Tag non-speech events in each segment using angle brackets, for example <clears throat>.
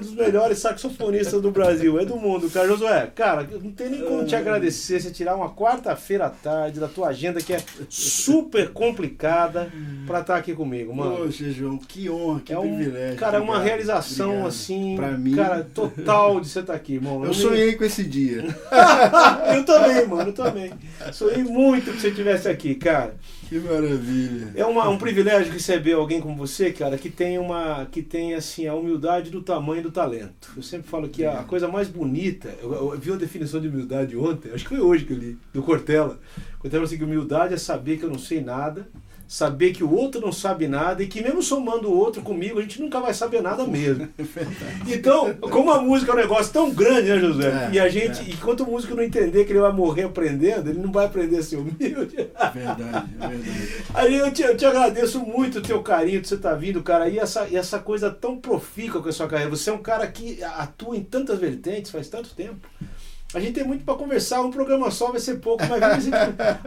dos melhores saxofonistas do Brasil, é do mundo, cara. Josué, cara, não tem nem como te agradecer você tirar uma quarta-feira à tarde da tua agenda que é super complicada pra estar aqui comigo, mano. Poxa, João, que honra, que é um, privilégio. Cara, é uma Obrigado, realização obrigado. assim, Pra mim. cara, total de você estar aqui, irmão. Eu sonhei com esse dia. <laughs> eu também, mano, eu também. Sonhei muito que você estivesse aqui, cara. Que maravilha. É uma- um privilégio receber alguém como você, cara, que tem uma, que tem assim a humildade do tamanho do talento. Eu sempre falo que a coisa mais bonita, eu, eu vi uma definição de humildade ontem, acho que foi hoje que eu li, do Cortella. Cortella falou assim que humildade é saber que eu não sei nada, saber que o outro não sabe nada e que mesmo somando o outro comigo, a gente nunca vai saber nada mesmo. <laughs> Então, como a música é um negócio tão grande, né, José? É, e a gente, enquanto o músico não entender que ele vai morrer aprendendo, ele não vai aprender a ser humilde. É verdade, é verdade. Aí eu te, eu te agradeço muito o teu carinho de você estar vindo, cara, e essa, e essa coisa tão profícua com a sua carreira. Você é um cara que atua em tantas vertentes faz tanto tempo. A gente tem muito para conversar, um programa só vai ser pouco, mas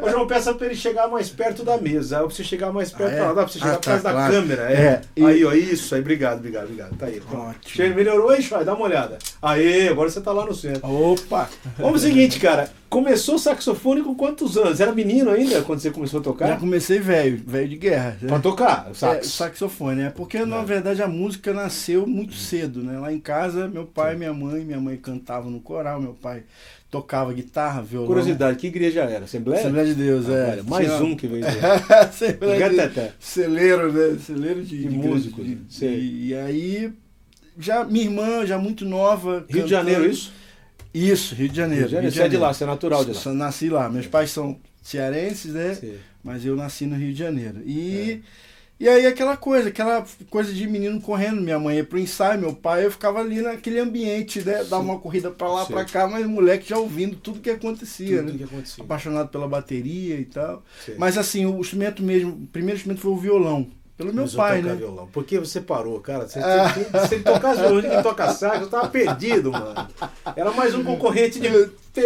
Ô, João, peça para ele chegar mais perto da mesa. Pra você chegar mais perto, Ah, é? dá pra você chegar Ah, tá, da claro. câmera. É. É, Aí, ó, isso aí, obrigado, obrigado, obrigado. Tá aí. Ótimo. Chega, melhorou, hein, Chai? Dá uma olhada. Aê, agora você tá lá no centro. Opa! Vamos ao seguinte, cara. Começou saxofone com quantos anos? Era menino ainda quando você começou a tocar? Já comecei velho, velho de guerra. né? Pra tocar, É, sax. saxofone, é porque na É. verdade a música nasceu muito cedo, né? Lá em casa, meu pai e minha mãe, minha mãe cantava no coral, meu pai tocava guitarra, violão. Curiosidade, que igreja era? Assembleia? Assembleia de Deus, Ah, é. olha, mais Tinha- um que veio. <laughs> Assembleia de Gateté. Celeiro, né? Celeiro de, De de músicos, de-? Sei. E, aí, já minha irmã, já muito nova. Rio de cantando- Janeiro, isso? Isso, Rio de Janeiro. Rio de Janeiro. Você é de lá, você é natural de lá. Só Nasci lá. Meus pais são cearenses, né? Sim. Mas eu nasci no Rio de Janeiro. E, É. e aí aquela coisa, aquela coisa de menino correndo. Minha mãe ia pro ensaio, meu pai, eu ficava ali naquele ambiente, né? Dava uma corrida pra lá, pra cá, mas o moleque já ouvindo tudo que acontecia, Tudo né? que acontecia. Apaixonado pela bateria e tal. Sim. Mas assim, o instrumento mesmo, o primeiro instrumento foi o violão. Pelo meu pai, né? Violão. Por que você parou, cara? Você, Ah. se, se ele tocasse quem toca sax, eu tava perdido, mano. Era mais um concorrente de,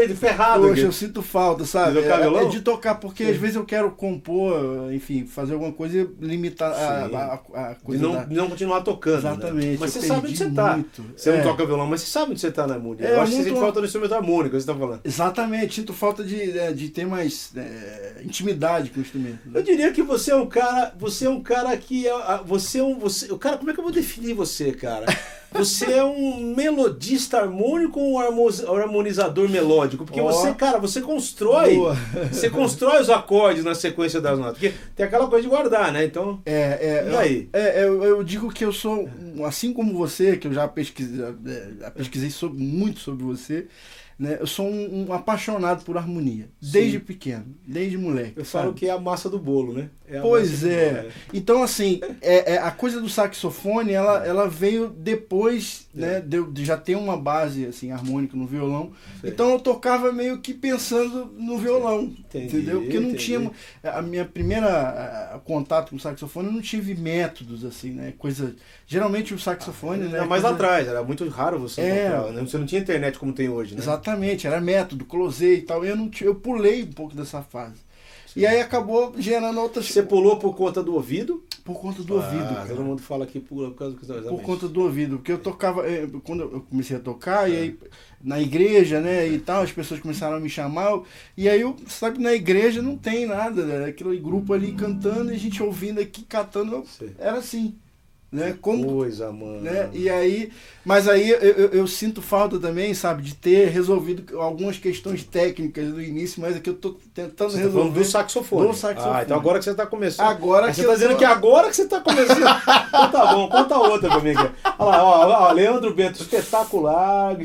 de ferrado. Poxa, aqui. eu sinto falta, sabe? De tocar É- violão? é de tocar, porque Sim. às vezes eu quero compor, enfim, fazer alguma coisa e limitar a, a, a coisa não, da... não continuar tocando. né? Exatamente. Mas eu você sabe onde você tá. muito. Você não É. toca violão, mas você sabe onde você tá na harmonia. É, eu acho que você sente falta do instrumento harmônico, você tá falando. Exatamente, sinto falta de, é, de ter mais é, intimidade com o instrumento. né? Eu diria que você é um cara, você é um cara que é, você é um, você, cara, como é que eu vou definir você, cara? Você é um melodista harmônico ou um harmo- harmonizador melódico? Porque Ó. você, cara, você constrói, Boa. você constrói os acordes na sequência das notas. Porque tem aquela coisa de guardar, né? Então, É, é, E aí? É, é, eu, eu digo que eu sou, assim como você, que eu já pesquisei, é, já pesquisei sobre- muito sobre você, né? Eu sou um, um apaixonado por harmonia, desde Sim. pequeno, desde moleque. eu sabe? falo que é a massa do bolo, né? É a Pois é. bolo, Então, assim, é, é, a coisa do saxofone, ela, ela veio depois, É. né, de, eu- de já ter uma base, assim, harmônica no violão. Sei. Então eu tocava meio que pensando no violão, Entendi, entendeu? Porque não entendi. tinha... A minha primeira a- contato com o saxofone, eu não tive métodos, assim, né, coisa... Geralmente o saxofone, né... Era mais coisa- atrás, era muito raro você É. encontrar. né? Você não tinha internet como tem hoje, né? Exatamente, era método, closei e tal. Eu, não, eu pulei um pouco dessa fase. E aí acabou gerando outras... Você pulou por conta do ouvido? Por conta do ouvido, Ah, cara. Todo mundo fala que pula por causa do Por exatamente. conta do ouvido, porque eu tocava, eh, quando eu comecei a tocar, e aí na igreja, né, e tal, as pessoas começaram a me chamar, e aí eu, sabe, na igreja não tem nada, né, aquele grupo ali cantando e a gente ouvindo aqui, catando, era assim, né, como, Coisa, mano. né, e aí, mas aí eu, eu, eu sinto falta também, sabe, de ter resolvido algumas questões técnicas do início, mas é que eu tô tentando Você tá resolver. do saxofone. Do saxofone. Ah, então agora que você tá começando. Agora Aí que você tá dizendo tô- que agora que você tá começando. <laughs> então tá bom, conta outra pra mim aqui. Olha lá, ó, ó, Leandro Bento, espetacular.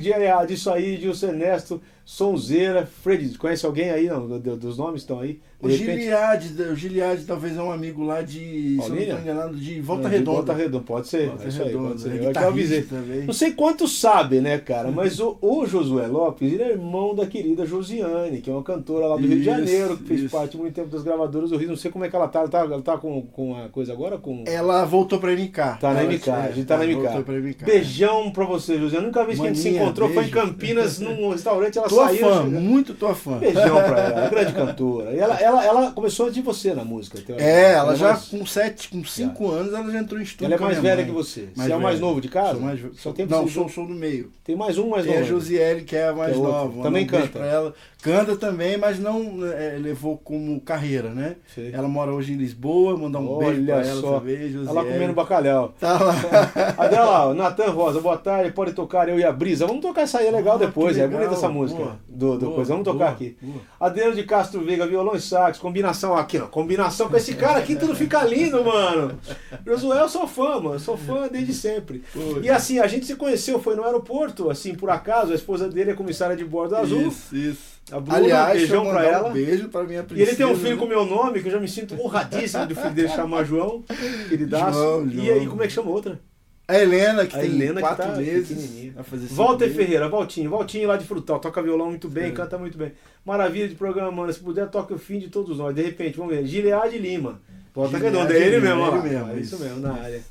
Disso aí, Gilson Ernesto, Sonzeira, Fred. Conhece alguém aí, não? do- do- Dos nomes estão aí? O Giliade, o Giliade talvez é um amigo lá de, se não enganado, de Volta Não, de Redonda. Volta Redonda, pode ser. Volta é isso aí, Redonda, pode ser. é Eu é avisei. também. Não sei quantos sabem, né, cara? <laughs> Mas o, o Josué Lopes, ele é irmão da querida Josiane, que é uma cantora lá do Rio de Janeiro, que fez isso. parte muito tempo das gravadoras do Rio. Não sei como é que ela tá. Ela tá, ela tá com, com a coisa agora? Com... Ela voltou pra MK. Tá na MK, é, a gente tá na MK. Voltou pra MK. Beijão pra você, José. A única vez que a gente se encontrou foi em beijo. Campinas, num <laughs> restaurante. Ela tua açaí. fã, muito tua fã. Beijão pra ela, <laughs> grande cantora. E ela, ela, ela começou antes de você na música. teoricamente. É, ela já mais- com sete, com cinco anos, ela já entrou em estúdio. Ela é a mais velha mãe. que você. Mais você é o mais velha. novo de casa? Sou mais. Só tem Não, sou, sou do meio. Tem mais um mais Tem a novo. Josiele, que é a mais Que é nova. Também Um canta. Pra ela. Canta também, mas não é, levou como carreira, né? Ela mora hoje em Lisboa, mandar um Olha beijo pra ela só. também, Josiele. Tá lá comendo bacalhau. Tá lá. <laughs> Ó, Natan Rosa, boa tarde, pode tocar eu e a Brisa. Vamos tocar essa aí, é legal Ah, depois, que é legal. bonita essa música. Boa. Do, do Boa, coisa. Vamos tocar boa, aqui. boa. Adriano de Castro Veiga, violão e sax, combinação aqui, ó. Combinação com esse cara aqui, tudo fica lindo, mano. Josué, eu sou fã, mano. Sou fã desde sempre. Pô, E assim, a gente se conheceu, foi no aeroporto, assim, por acaso, a esposa dele é comissária de bordo azul. Isso, isso. A Bruna, Aliás, beijão pra ela. Um beijo pra minha E princesa. ele tem um filho né? com meu nome, que eu já me sinto honradíssimo do filho dele <laughs> chamar João, queridaço. João, E João. aí, como é que chama outra? A Helena, que A tem Helena que quatro tá meses. Walter meses. Ferreira, Valtinho, Valtinho lá de Frutal, toca violão muito bem, É. canta muito bem. Maravilha de programa, mano. Se puder, toca o fim de todos nós. De repente, vamos ver. Gilead Lima. Volta redonda, é ele mesmo, ele mesmo, É isso mesmo, na área.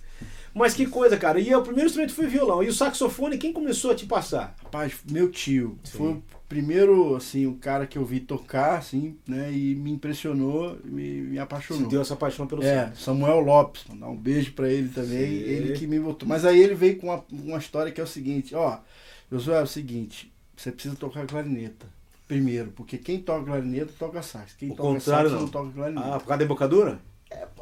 Mas que coisa, cara. E o primeiro instrumento foi violão. E o saxofone, quem começou a te passar? Rapaz, meu tio Sim. foi primeiro, assim, o cara que eu vi tocar, assim, né? E me impressionou, me, me apaixonou. deu essa paixão pelo É. Samuel Lopes, mandar um beijo pra ele também, Sim. ele que me botou. Mas aí ele veio com uma, uma história que é o seguinte, ó, Josué, é o seguinte, você precisa tocar clarineta. Primeiro, porque quem toca clarineta toca sax. Quem O toca contrário, sax não. não toca clarineta. Ah, por causa da embocadura?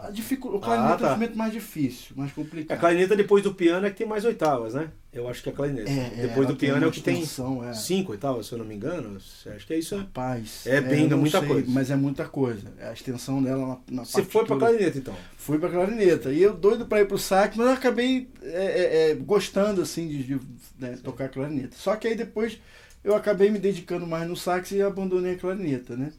É, a dificu- O clarineta Ah, tá. é o instrumento mais difícil, mais A complicado. clarineta depois do piano é que tem mais oitavas, né? Eu acho que é a clarineta. É, depois ela do piano é o que tem é. cinco oitavas, se eu não me engano. Acho que é isso. Rapaz, É bem, eu não muita sei, coisa. Mas é muita coisa. A extensão dela na, na Você foi pra clarineta, então. Fui pra clarineta. E eu doido pra ir pro sax, mas eu acabei é, é, é, gostando, assim, de, de, né, tocar clarineta. Só que aí depois eu acabei me dedicando mais no sax e abandonei a clarineta, né?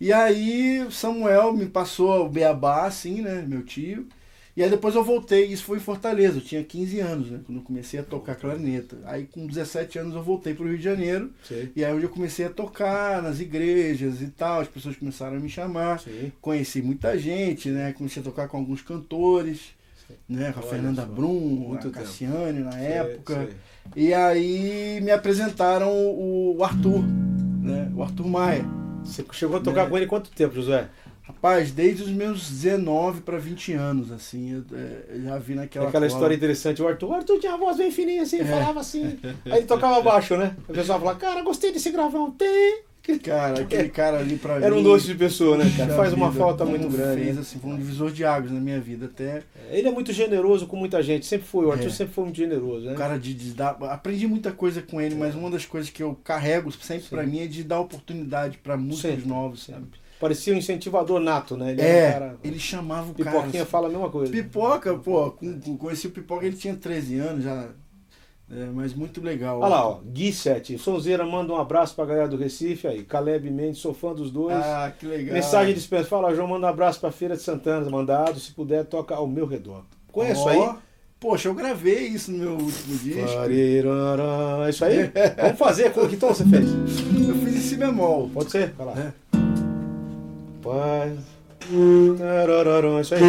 E aí o Samuel me passou o beabá, assim, né, meu tio. E aí depois eu voltei, isso foi em Fortaleza, eu tinha 15 anos, né, quando eu comecei a tocar clarineta. Aí com 17 anos eu voltei pro Rio de Janeiro, Sei. e aí onde eu comecei a tocar nas igrejas e tal, as pessoas começaram a me chamar Sim. conheci muita gente, né? Comecei a tocar com alguns cantores, né? Com a Olha Fernanda só, Brum, muito a tempo. Cassiane na Sei, época. E aí me apresentaram o Arthur, né? O Arthur Maia. Você chegou a tocar Né? com ele quanto tempo, Josué? Rapaz, desde os meus 19 para 20 anos, assim, eu, é, eu já vi naquela Aquela cola. história interessante. O Arthur, o Arthur tinha a voz bem fininha assim, É. falava assim. Aí ele tocava <laughs> baixo, né? O pessoal falava, cara, gostei desse gravão. Tem. Cara, aquele cara ali pra mim. Era um doce de pessoa, né, cara? Faz uma vida, falta muito grande. Fez, né? assim, foi um divisor de águas na minha vida. Até Ele é muito generoso com muita gente. Sempre foi. O Arthur É. sempre foi muito generoso, né? o cara de, de dar. Aprendi muita coisa com ele, mas uma das coisas que eu carrego sempre pra mim é de dar oportunidade pra músicos Sempre, novos, sabe? Parecia um incentivador nato, né? Ele É, um cara... ele chamava o cara. Pipoquinha fala a mesma coisa. Pipoca, pô, com, com, conheci o Pipoca, ele tinha 13 anos já. É, mas muito legal. Olha lá, ó. Gui 7. Sonzeira manda um abraço pra galera do Recife aí. Caleb Mendes, sou fã dos dois. Ah, que legal. Mensagem de dispensa. Fala, João, manda um abraço pra Feira de Santana. Mandado. Se puder, toca ao meu redor. Conheço Ó, aí? Poxa, eu gravei isso no meu último disco. É isso aí? Vamos fazer. Que tom você fez? Eu fiz em si bemol. Pode ser? Vai lá. É. Paz. É isso aí?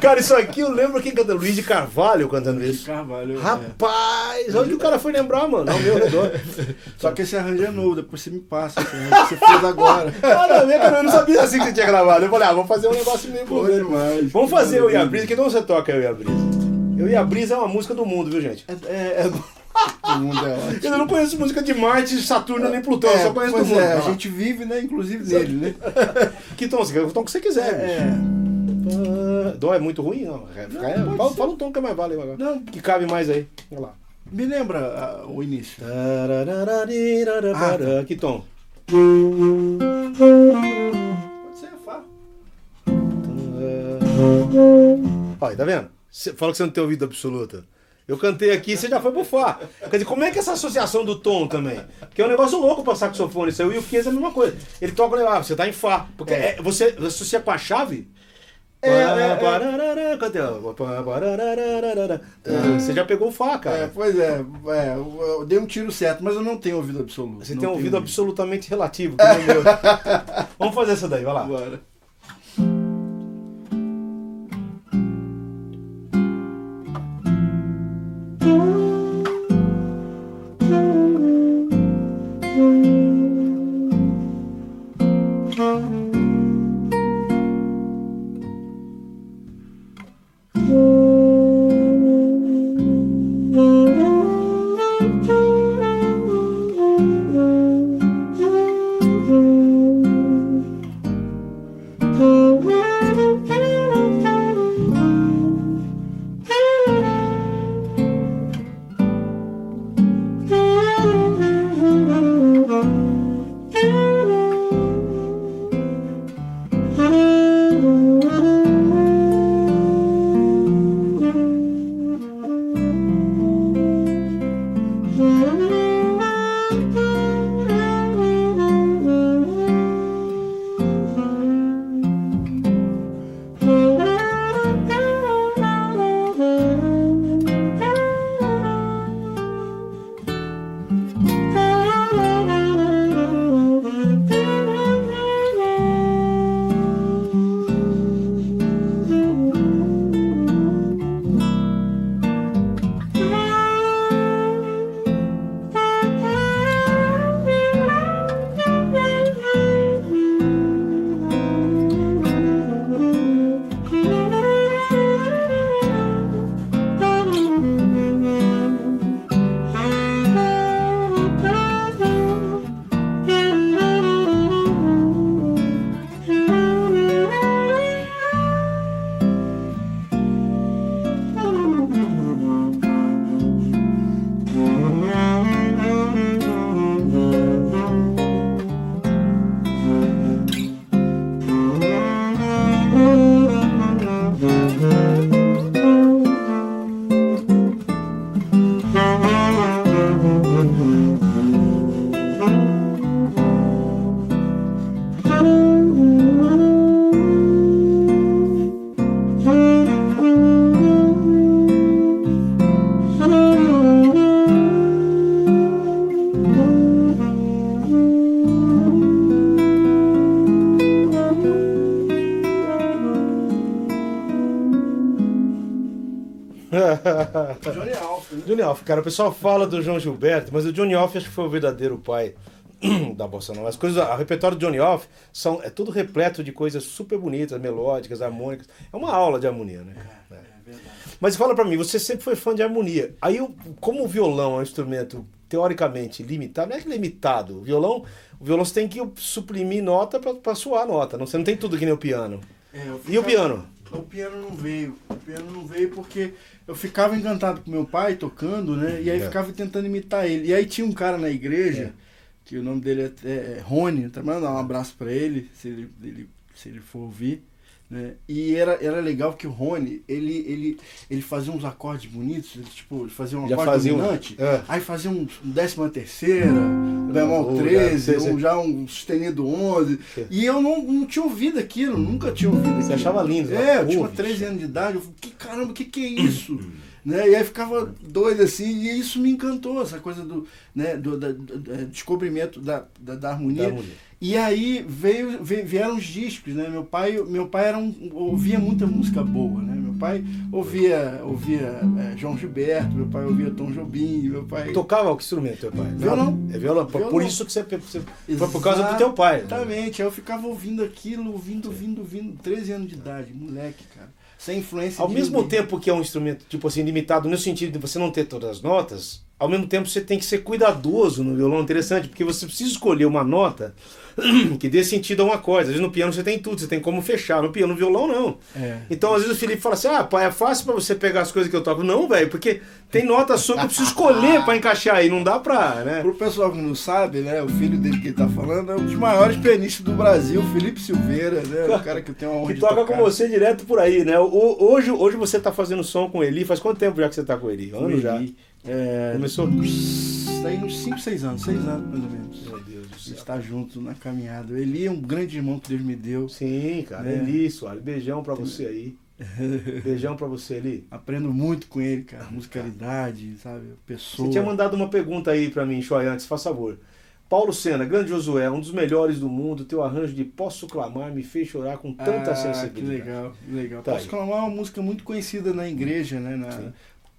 Cara, isso aqui eu lembro quem canta Luiz de Carvalho cantando isso. Carvalho. é. Rapaz, olha o que o cara foi lembrar, mano, ao meu redor. <laughs> Só que esse arranjo é novo, depois você me passa você fez agora. Não, minha cara, eu não sabia assim que você tinha gravado. Eu falei, ah, vamos fazer um negócio meio Pô, demais. Vamos fazer eu e a Brisa. Que então você toca eu e a Brisa? Eu e a Brisa é uma música do mundo, viu, gente? É, é, é... <laughs> O mundo é ótimo. Eu não conheço música de Marte, Saturno nem Plutão, eu É, só conheço do mundo. é, a gente vive, né, inclusive nele, né? <laughs> Que tom, você o tom que você quiser, bicho. É, Ah, Dó é muito ruim? Não. É, Não, é, fala, fala um tom que é mais vale agora. Não. Que cabe mais aí. Olha lá. me lembra ah, o início. Tarararararara. Que tom? Pode ser Fá. Olha, tá vendo? Você fala que você não tem ouvido absoluta. Eu cantei aqui, você já foi pro Fá. Quer dizer, como é que é essa associação do tom também? Que é um negócio louco pra saxofone. Isso aí, o Will Kies é a mesma coisa. Ele toca, ah, você tá em Fá. Porque É. é, você associa com a chave? É, é, é. Cadê? Você já pegou o Fá, É, cara. pois é, é, eu dei um tiro certo, mas eu não tenho ouvido absoluto. Você não tem um ouvido absolutamente relativo, que o meu. <laughs> Vamos fazer essa daí, vai lá. Bora. Johnny Alf, cara, o pessoal fala do João Gilberto, mas o Johnny Alf acho que foi o verdadeiro pai <clears throat> da bossa nova. As coisas, o repertório do Johnny Alf são é tudo repleto de coisas super bonitas, melódicas, harmônicas. É uma aula de harmonia, né? É. É verdade. Mas fala pra mim, você sempre foi fã de harmonia. Aí, como o violão é um instrumento teoricamente limitado, não é que limitado. O violão, o violão você tem que suprimir nota pra soar nota. Não, você não tem tudo que nem o piano. É, eu E o ficava- piano? O piano não veio. O piano não veio porque eu ficava encantado com meu pai tocando, né? E aí É. ficava tentando imitar ele. E aí tinha um cara na igreja, que o nome dele é, é Rony, tá mandando um abraço pra ele, se ele, ele- se ele for ouvir. Né? E era, era legal que o Rony, ele, ele, ele fazia uns acordes bonitos, ele, tipo, ele fazia um Já acorde fazia um- dominante, É. aí fazia um décima terceira, bemol Ou já- 13, sei, sei. ou já um sustenido 11. Sei. E eu não, não tinha ouvido aquilo, nunca tinha ouvido aquilo. Você achava lindo, É, eu tinha Pô, 13 anos de idade, eu falei, que caramba, o que, que é isso? <coughs> né? E aí ficava doido assim, e isso me encantou, essa coisa do, né, do da- do- do descobrimento da, da, da harmonia. Da harmonia. E aí veio, vieram os discos, né? Meu pai, meu pai era um, ouvia muita música boa, né? Meu pai ouvia, ouvia é, João Gilberto, meu pai ouvia Tom Jobim, meu pai Tocava que instrumento, teu pai? Violão. É violão. Por- Por Violão. isso que você, você foi por causa do teu pai. né? Exatamente. Aí eu ficava ouvindo aquilo, ouvindo, ouvindo, ouvindo, 13 anos de idade, moleque, cara. Sem influência Ao mesmo ninguém. tempo que é um instrumento, tipo assim, limitado no sentido de você não ter todas as notas, ao mesmo tempo você tem que ser cuidadoso no violão. Interessante, porque você precisa escolher uma nota <clears throat> que dê sentido a um acorde. Às vezes no piano você tem tudo, você tem como fechar. No piano, no violão, não. É. Então, às vezes o Felipe fala assim: ah, pai, é fácil pra você pegar as coisas que eu toco. Não, velho, porque tem nota sua que eu preciso escolher pra encaixar aí. Não dá pra, né? Pro pessoal que não sabe, né, o filho dele que ele tá falando é um dos maiores pianistas do Brasil, Felipe Silveira, né? O cara que tem uma honra Que toca com você direto por aí, né? O- Hoje, hoje você tá fazendo som com ele. Faz quanto tempo já que você tá com ele? Anos já. É, Começou? Tem uns 5, 6 anos, 6 anos mais ou menos. Meu Deus do céu. gente tá junto na caminhada. Ele é um grande irmão que Deus me deu. Sim, cara. É. Eli, Soares. Beijão pra você aí. <laughs> Beijão pra você, Eli. Aprendo muito com ele, cara. Musicalidade, sabe? Pessoa. Você tinha mandado uma pergunta aí pra mim, Choi, antes, faz favor. Paulo Sena, grande Josué, um dos melhores do mundo. Teu arranjo de Posso Clamar me fez chorar com tanta ah, sensibilidade. Que legal, que legal. Tá Posso aí. clamar uma música muito conhecida na igreja, né? Na Sim.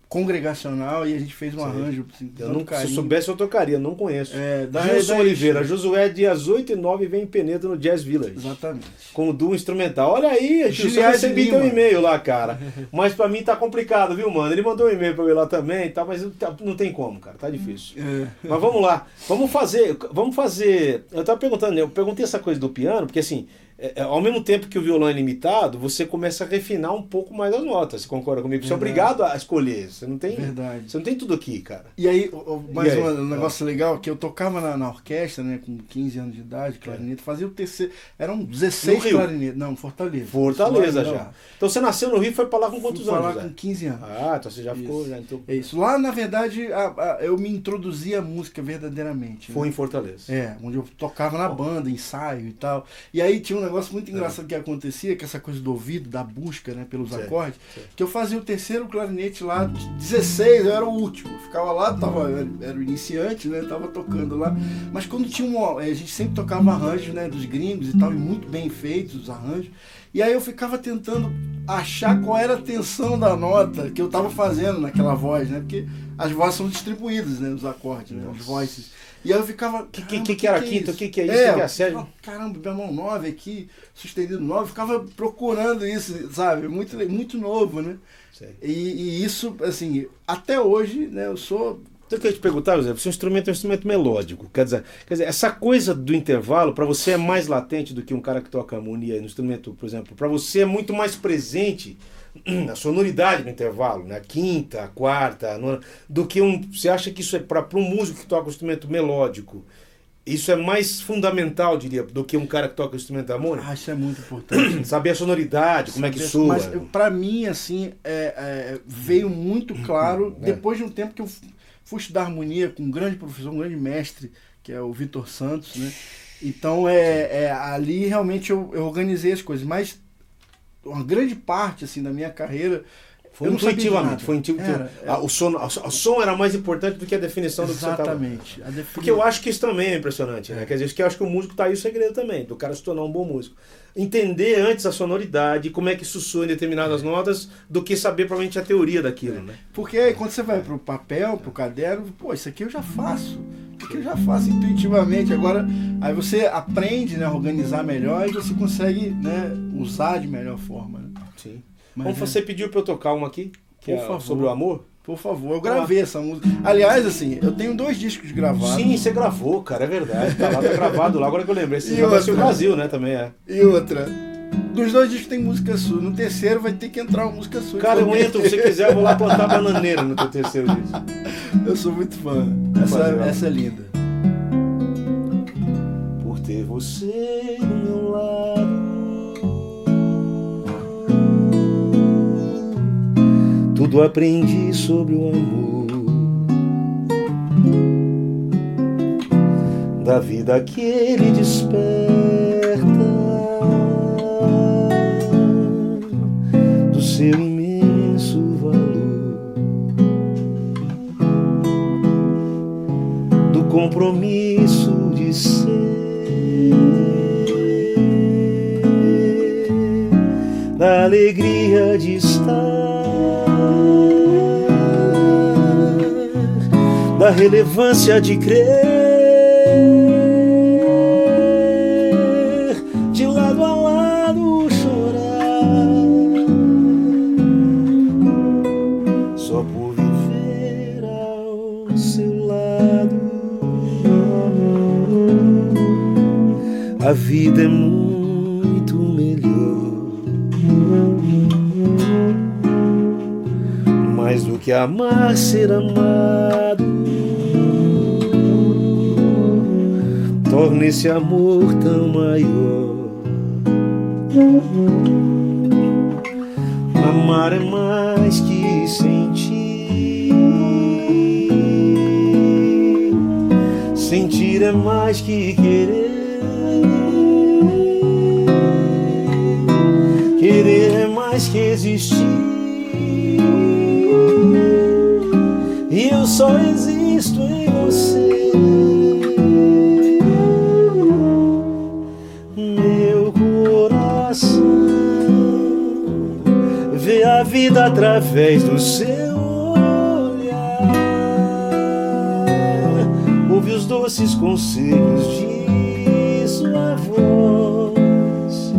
Congregacional, e a gente fez um Sim. arranjo. Assim, Eu não, se eu soubesse, eu tocaria, não conheço. É, da Gilson da- Oliveira, Josué, dias 8 e 9 vem em Penedo no Jazz Village. Exatamente. Com o duo instrumental. Olha aí, Gilson, eu recebi Lima. teu e-mail lá, cara. <laughs> Mas pra mim tá complicado, viu, mano? Ele mandou um e-mail pra ir lá também e tal, mas tá- não tem como, cara. Tá difícil. É. Mas vamos lá. Vamos fazer. Vamos fazer. Eu tava perguntando, eu perguntei essa coisa do piano, porque assim, é, é, ao mesmo tempo que o violão é limitado, você começa a refinar um pouco mais as notas. Você concorda comigo? Você é obrigado a escolher. Você não tem. Verdade. Você não tem tudo aqui, cara. E aí, mais E aí? um negócio legal, que eu tocava na, na orquestra, né, com 15 anos de idade, clarinete, fazia o terceiro, eram 16 No Rio? clarinetes, não, Fortaleza. Fortaleza já. lá. Então você nasceu no Rio e foi pra lá com Fui quantos pra anos? lá com 15 anos. Ah, então você já ficou. Isso. Já entrou- É isso. Lá, na verdade, a- a- eu me introduzi à música verdadeiramente. Foi né? em Fortaleza. É, onde eu tocava na banda, ensaio e tal. E aí tinha um negócio muito engraçado que acontecia, que essa coisa do ouvido, da busca, né, pelos Certo, acordes, certo. que eu fazia o terceiro clarinete lá, de 16, eu era o último. Ficava lá, tava, era, o iniciante, né, tava tocando lá. Mas quando tinha um, a gente sempre tocava arranjos, né, dos gringos e tal, e muito bem feitos os arranjos. E aí eu ficava tentando achar qual era a tensão da nota que eu tava fazendo naquela voz, né, porque as vozes são distribuídas, né, os acordes, né, os Nossa. E aí eu ficava. Que- que- "Caramba, que que era quinta? isso?" O que que é isso? O que que é sério? Caramba, bemol 9 aqui, sustenido 9, eu ficava procurando isso, sabe? Muito, muito novo, né? E, e isso, assim, até hoje, né, eu sou. Então eu queria te perguntar, José, seu instrumento é um instrumento melódico. Quer dizer, quer dizer essa coisa do intervalo, para você é mais latente do que um cara que toca harmonia no instrumento, por exemplo. Para você é muito mais presente <clears throat> a sonoridade no intervalo, né? Quinta, quarta, nona, do que um. Você acha que isso é para um músico que toca um instrumento melódico? Isso é mais fundamental, diria, do que um cara que toca um instrumento harmônico? Ah, isso é muito importante. <clears throat> Saber a sonoridade, como é que Saber- soa. Mas pra mim, assim, é, é, veio muito <clears throat> claro É. depois de um tempo que eu fui estudar harmonia com um grande professor, um grande mestre, que é o Vitor Santos, né? Então, é, é, ali realmente eu, eu organizei as coisas. Mas uma grande parte, assim, da minha carreira... Foi intuitivamente, foi intuitivamente. Era, Ah, o, som, o som era mais importante do que a definição do que você estava. Exatamente. Porque eu acho que isso também é impressionante, né? Quer dizer, que eu acho que o músico tá aí o segredo também, do cara se tornar um bom músico. Entender antes a sonoridade, como é que isso soa em determinadas notas, do que saber provavelmente a teoria daquilo, né? Porque aí quando você vai pro papel, pro caderno, pô, isso aqui eu já faço. Isso aqui eu já faço intuitivamente. Agora, aí você aprende né, a organizar melhor e você consegue né, usar de melhor forma. Né? Mas Como é- você pediu pra eu tocar uma aqui, que Por é favor. sobre o amor? Por favor, eu gravei essa música. Aliás, assim, eu tenho dois discos gravados. Sim, você gravou, cara, é verdade. Tá lá, tá gravado lá, agora que eu lembrei. E gravou assim, o? Brasil, né, também é. E outra. Dos dois discos tem música sua. No terceiro vai ter que entrar uma música sua. Cara, eu também. entro, se você quiser, eu vou lá plantar bananeira no teu terceiro disco. Eu sou muito fã. Essa, essa é linda. Por ter você do meu lado tudo aprendi sobre o amor. Da vida que ele desperta, do seu imenso valor, do compromisso de ser, da alegria de estar. Da relevância de crer, de lado a lado chorar, só por viver ao seu lado. A vida é muito que amar, ser amado. torna esse amor tão maior. Amar é mais que sentir, sentir é mais que querer, querer é mais que existir. Só existo em você. a vida através do seu olhar. Ouve os doces conselhos de sua voz.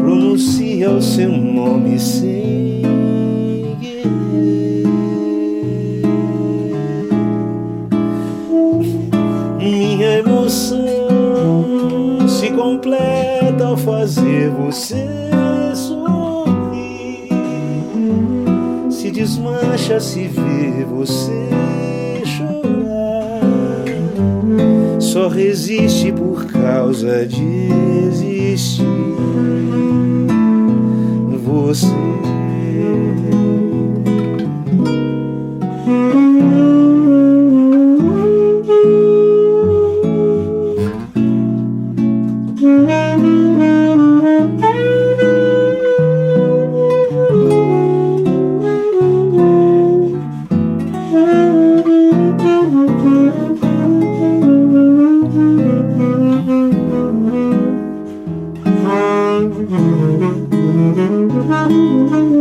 Pronuncia o seu nome sem desmancha se ver você chorar. Só resiste por causa de existir você. Através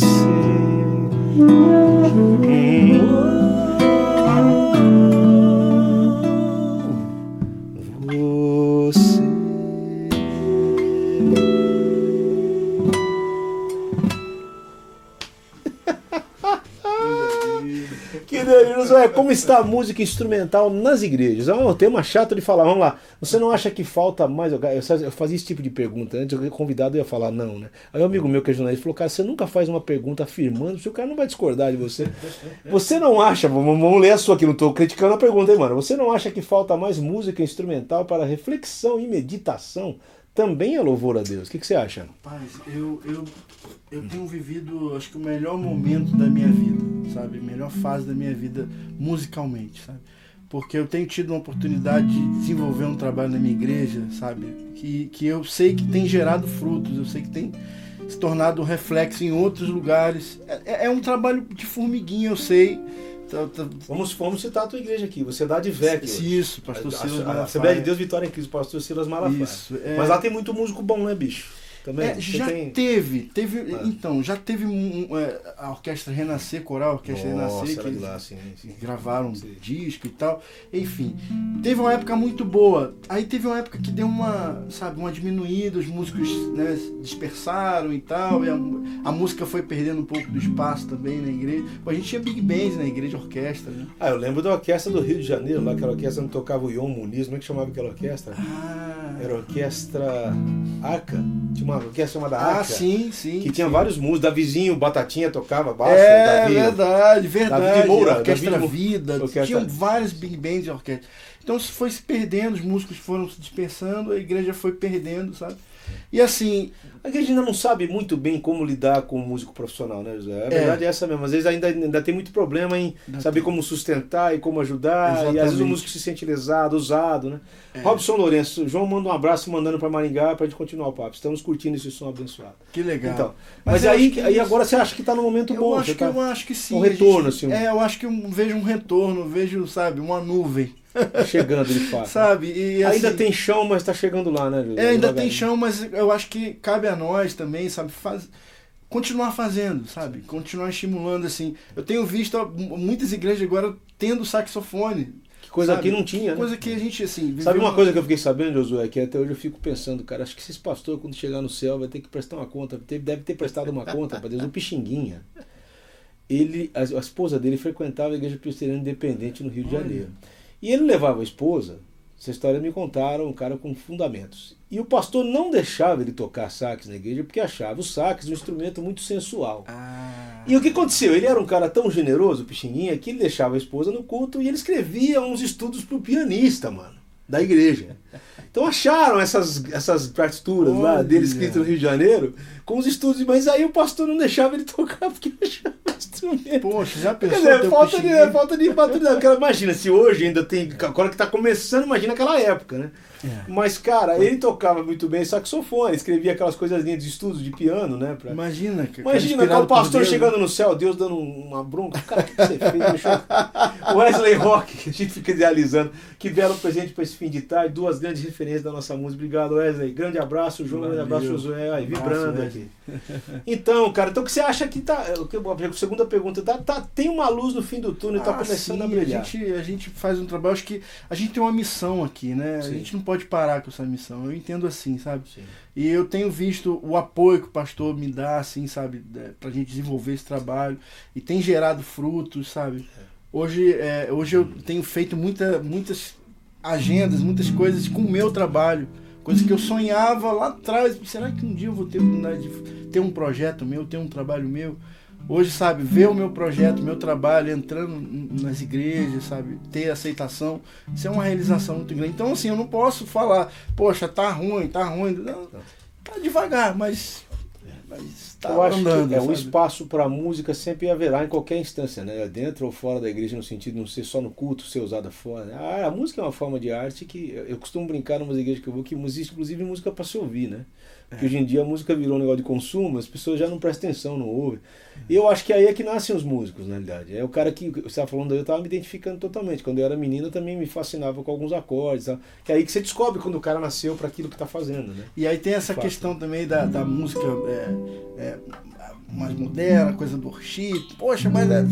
você. é está a música instrumental nas igrejas? É um tema chato de falar. Vamos lá. Você não acha que falta mais? Eu fazia esse tipo de pergunta antes, o convidado ia falar não, né? Aí um amigo meu que é jornalista falou: Cara, você nunca faz uma pergunta afirmando, se o cara não vai discordar de você. Você não acha, vamos ler a sua aqui, não estou criticando a pergunta aí, mano. Você não acha que falta mais música instrumental para reflexão e meditação também é louvor a Deus. O que, que você acha? Rapaz, eu, eu, eu tenho vivido, acho que o melhor momento da minha vida, sabe? Melhor fase da minha vida musicalmente, sabe? Porque eu tenho tido uma oportunidade de desenvolver um trabalho na minha igreja, sabe? Que, que eu sei que tem gerado frutos, eu sei que tem se tornado reflexo em outros lugares. É, é um trabalho de formiguinha, eu sei Tá, tá... Vamos, vamos citar a tua igreja aqui, você dá de VEC. Isso, pastor Silas Malafaia. Assembleia de Deus Vitória em Cristo, pastor Silas Malafaia. Isso, é... Mas lá tem muito músico bom, né, bicho? Também? É, já tem... teve, teve ah. então, já teve um, é, a Orquestra Renascer, Coral Orquestra Nossa, Renascer, que lá, sim, sim. gravaram sim. disco e tal. Enfim, teve uma época muito boa. Aí teve uma época que deu uma, sabe, uma diminuída, os músicos né, dispersaram e tal, e a, a, música foi perdendo um pouco do espaço também na igreja. Pô, a gente tinha big bands na igreja, orquestra, né? Ah, eu lembro da orquestra do Rio de Janeiro, lá aquela orquestra onde tocava o Ion Muniz, como é que chamava aquela orquestra? Ah. Era a orquestra Arca. Tinha uma orquestra chamada Arca. Ah, sim, sim. Que sim. tinha vários músicos. Davizinho, Batatinha tocava baixo. É, Davi, verdade, verdade. Davi de Moura. Orquestra Davi Vida. Orquestra... Tinham vários big bands de orquestra. Então isso foi se perdendo, os músicos foram se dispersando, a igreja foi perdendo, sabe? E assim. A igreja ainda não sabe muito bem como lidar com o músico profissional, né, José? A é. verdade é, é essa mesmo. Às vezes ainda, ainda tem muito problema em ainda saber tem. como sustentar e como ajudar. Exatamente. E às vezes o músico se sente lesado, usado, né? É. Robson Lourenço, João manda um abraço mandando para Maringá para a gente continuar o papo. Estamos curtindo esse som abençoado. Que legal. Então, mas, mas aí, aí agora você acha que está no momento eu bom? Acho que, tá eu acho que sim. Um retorno, gente, assim. É, eu acho que eu vejo um retorno, vejo, sabe, uma nuvem <laughs> chegando de fato. Sabe? E, assim, ainda tem chão, mas está chegando lá, né, José? É, ainda tem chão, mas eu acho que cabe a nós também, sabe? Faz, continuar fazendo, sabe? Continuar estimulando, assim. Eu tenho visto muitas igrejas agora tendo saxofone. Que coisa sabe? que não tinha, né? Coisa que a gente, assim. Sabe uma coisa que eu fiquei sabendo, Josué, que até hoje eu fico pensando, cara, acho que esse pastor, quando chegar no céu, vai ter que prestar uma conta, deve ter prestado uma conta para Deus, um Pixinguinha. Ele, a, a, esposa dele frequentava a igreja presbiteriana independente no Rio de Janeiro. E ele levava a esposa, essa história me contaram, um cara com fundamentos. E o pastor não deixava ele tocar sax na igreja porque achava o sax um instrumento muito sensual. Ah. E o que aconteceu? Ele era um cara tão generoso, Pixinguinha, que ele deixava a esposa no culto e ele escrevia uns estudos pro pianista, mano, da igreja. Então acharam essas, essas partituras Olha. lá dele escrito no Rio de Janeiro com os estudos, mas aí o pastor não deixava ele <laughs> tocar porque achava Poxa, já pensou? Dizer, falta, de, falta de maturidade. Imagina, se hoje ainda tem. Agora que está começando, imagina aquela época, né? É. Mas, cara, ele tocava muito bem saxofone, escrevia aquelas coisas de estudos de piano, né? Pra... Imagina, Imagina, cara, o pastor chegando no céu, Deus dando uma bronca. Cara, o que você fez? <laughs> Wesley Rock, que a gente fica idealizando, que vieram presente para esse fim de tarde, duas grandes referências da nossa música. Obrigado, Wesley. Grande abraço, João. Grande abraço, Josué. Aí, vibrando aqui. Então, cara, então o que você acha que tá. A segunda pergunta, tá, tá, tem uma luz no fim do túnel, tá ah, começando sim, a brilhar. A gente, a gente faz um trabalho, acho que a gente tem uma missão aqui, né? Sim. A gente não pode parar com essa missão. Eu entendo assim, sabe? Sim. E eu tenho visto o apoio que o pastor me dá, assim, sabe, pra gente desenvolver esse trabalho. E tem gerado frutos, sabe? É. Hoje, é, hoje eu tenho feito muita, muitas agendas, muitas coisas com o meu trabalho. Coisa que eu sonhava lá atrás. Será que um dia eu vou ter oportunidade de ter um projeto meu, ter um trabalho meu? Hoje, sabe, ver o meu projeto, meu trabalho entrando nas igrejas, sabe, ter aceitação, isso é uma realização muito grande. Então, assim, eu não posso falar, poxa, tá ruim, tá ruim. Não, tá devagar, mas mas tá eu acho andando, que é um espaço para música sempre haverá em qualquer instância, né? Dentro ou fora da igreja, no sentido de não ser só no culto, ser usada fora. Né? Ah, a música é uma forma de arte que eu costumo brincar numa igrejas que eu vou que inclusive música para se ouvir, né? Porque é. hoje em dia a música virou um negócio de consumo, as pessoas já não prestam atenção, não ouvem. E eu acho que aí é que nascem os músicos, na realidade. É o cara que você estava falando, eu estava me identificando totalmente. Quando eu era menina, eu também me fascinava com alguns acordes. Que é aí que você descobre quando o cara nasceu para aquilo que está fazendo, né? E aí tem essa questão também da, da música é, é, mais moderna, coisa do worship. Poxa, mas é,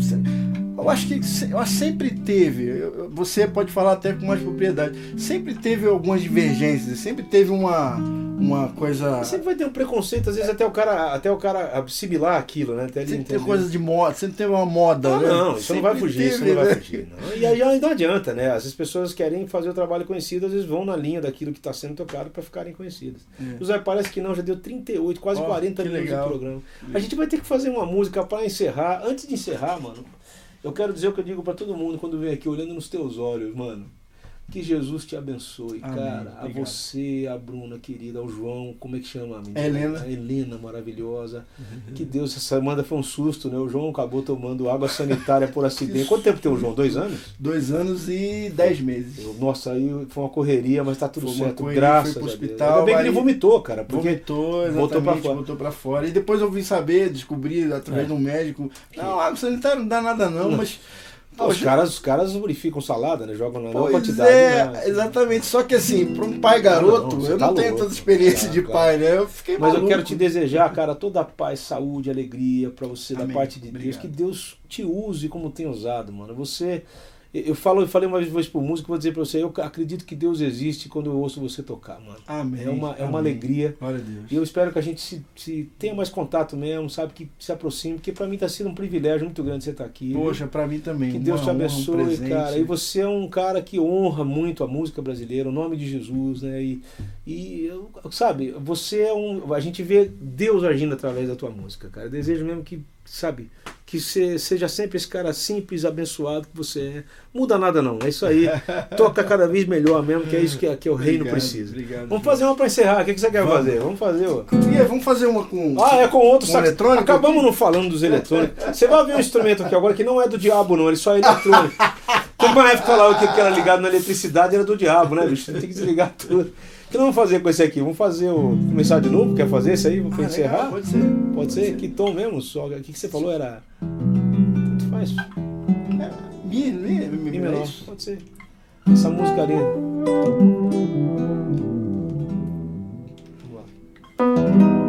eu acho que eu sempre teve, você pode falar até com mais propriedade, sempre teve algumas divergências, sempre teve uma, uma coisa. Sempre vai ter um preconceito, às vezes até o cara, até o cara assimilar aquilo, né? Até sempre tem coisa de moda, sempre teve uma moda. Ah, né? Não, isso sempre não vai fugir, teve, isso não vai né? fugir. Não. E aí não adianta, né? As pessoas querem fazer o trabalho conhecido, às vezes vão na linha daquilo que está sendo tocado para ficarem conhecidas. É. José, parece que não, já deu 38, quase oh, 40 minutos de programa. A gente vai ter que fazer uma música para encerrar. Antes de encerrar, mano, eu quero dizer o que eu digo para todo mundo quando vem aqui olhando nos teus olhos, mano. Que Jesus te abençoe, Amém. cara. A Obrigado. você, a Bruna querida, ao João, como é que chama a menina? Helena. A Helena, maravilhosa. Que Deus, essa semana foi um susto, né? O João acabou tomando água sanitária por acidente. Quanto tempo tem o João? Dois anos? Dois anos e dez meses. Nossa, aí foi uma correria, mas tá tudo Foi certo, correria, graças foi pro a hospital, Ainda bem que ele vomitou, cara, Vomitou, exatamente, botou pra fora. botou pra fora. E depois eu vim saber, descobri através É. de um médico. Não, água sanitária não dá nada não, Não. <laughs> mas... Os caras, os caras lubrificam salada, né? Jogam na Pois quantidade. é, né? exatamente. Só que assim, para um pai garoto, Não, você eu tá não tenho louco. tanta experiência Ah, de pai, né? Eu fiquei Mas eu maluco. quero te desejar, cara, toda a paz, saúde, alegria pra você da Amém. parte de Deus. Obrigado. Que Deus te use como tem usado, mano. Você. Eu falo, eu falei uma vez pro músico, vou dizer pra você, eu acredito que Deus existe quando eu ouço você tocar, mano. Amém. É uma, é uma amém. alegria. Glória a Deus. E eu espero que a gente se, se tenha mais contato mesmo, sabe? Que se aproxime, porque pra mim tá sendo um privilégio muito grande você estar aqui. Poxa, pra mim também. Que Deus uma te honra, um abençoe, cara. E você é um cara que honra muito a música brasileira, o nome de Jesus, né? E, e sabe, você é um. A gente vê Deus agindo através da tua música, cara. Eu desejo mesmo que, sabe, que você seja sempre esse cara simples, abençoado que você é. Muda nada, não. É isso aí. <laughs> Toca cada vez melhor mesmo, que é isso que, que o reino Obrigado, precisa. Obrigado. Vamos fazer uma pra encerrar. O que, que você quer Vamos. fazer? Vamos fazer, ó. E vamos fazer uma com. Ah, é com outro Com sax. eletrônico Acabamos não falando dos eletrônicos. Você vai ver um instrumento aqui agora que não é do diabo, não, ele só é eletrônico. <laughs> Tem uma época que que era ligado na eletricidade era do diabo, né, bicho? Tem que desligar tudo. O que nós vamos fazer com esse aqui? Vamos fazer o. Começar de novo? Quer fazer isso aí? Vamos Ah, encerrar? legal, pode ser. Pode ser? Que tom mesmo? Só... O que, que você falou? Era. Tanto faz. Mi, mi, mi, Mi mi, menor. é? Pode ser. Essa música ali. Vamos lá.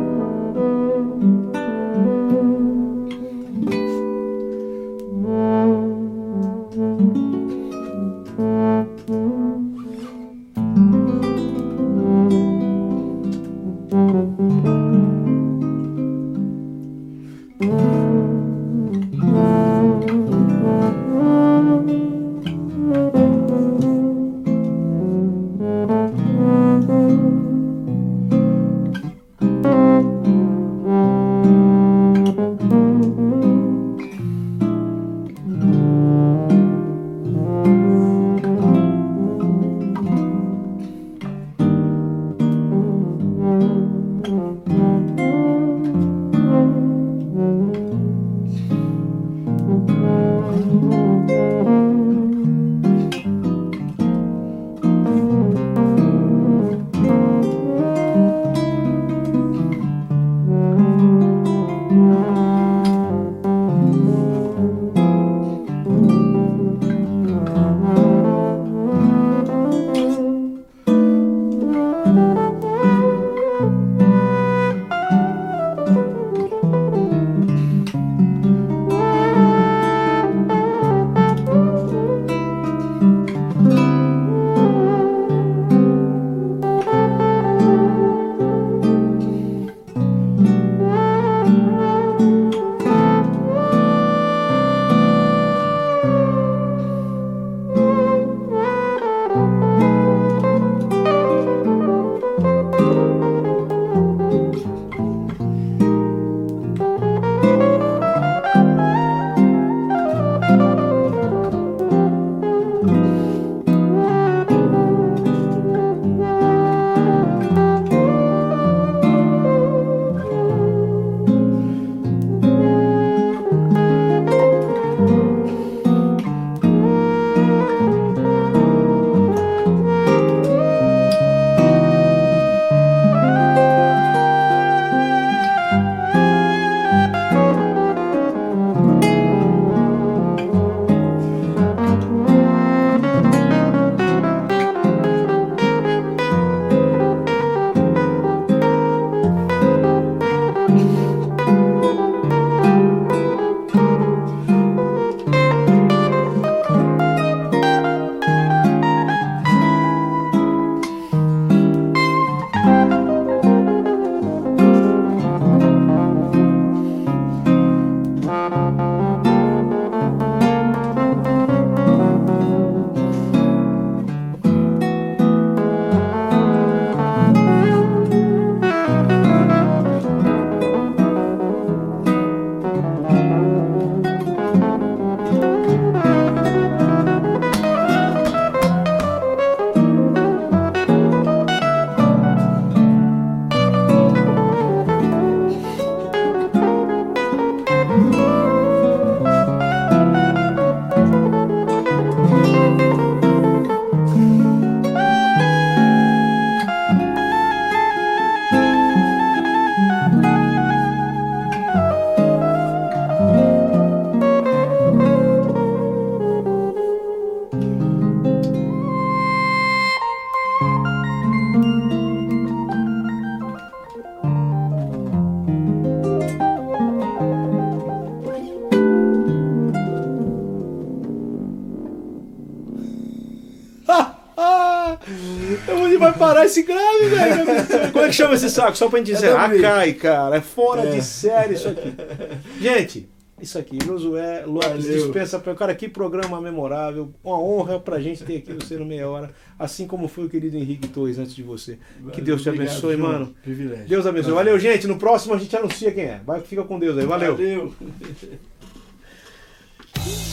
Esse grave, velho? <laughs> Como é que chama esse saco? Só pra gente dizer. É Ah, também. cai, cara. É fora É. de série isso aqui. Gente, isso aqui. Josué Lopes Valeu. dispensa pra. Cara, que programa memorável. Uma honra pra gente ter aqui você no Meia Hora. Assim como foi o querido Henrique Torres antes de você. Que Deus te Obrigado, abençoe, João. mano. Privilégio. Deus abençoe. Valeu, gente. No próximo a gente anuncia quem é. Vai, fica com Deus aí. Valeu. Valeu. <laughs>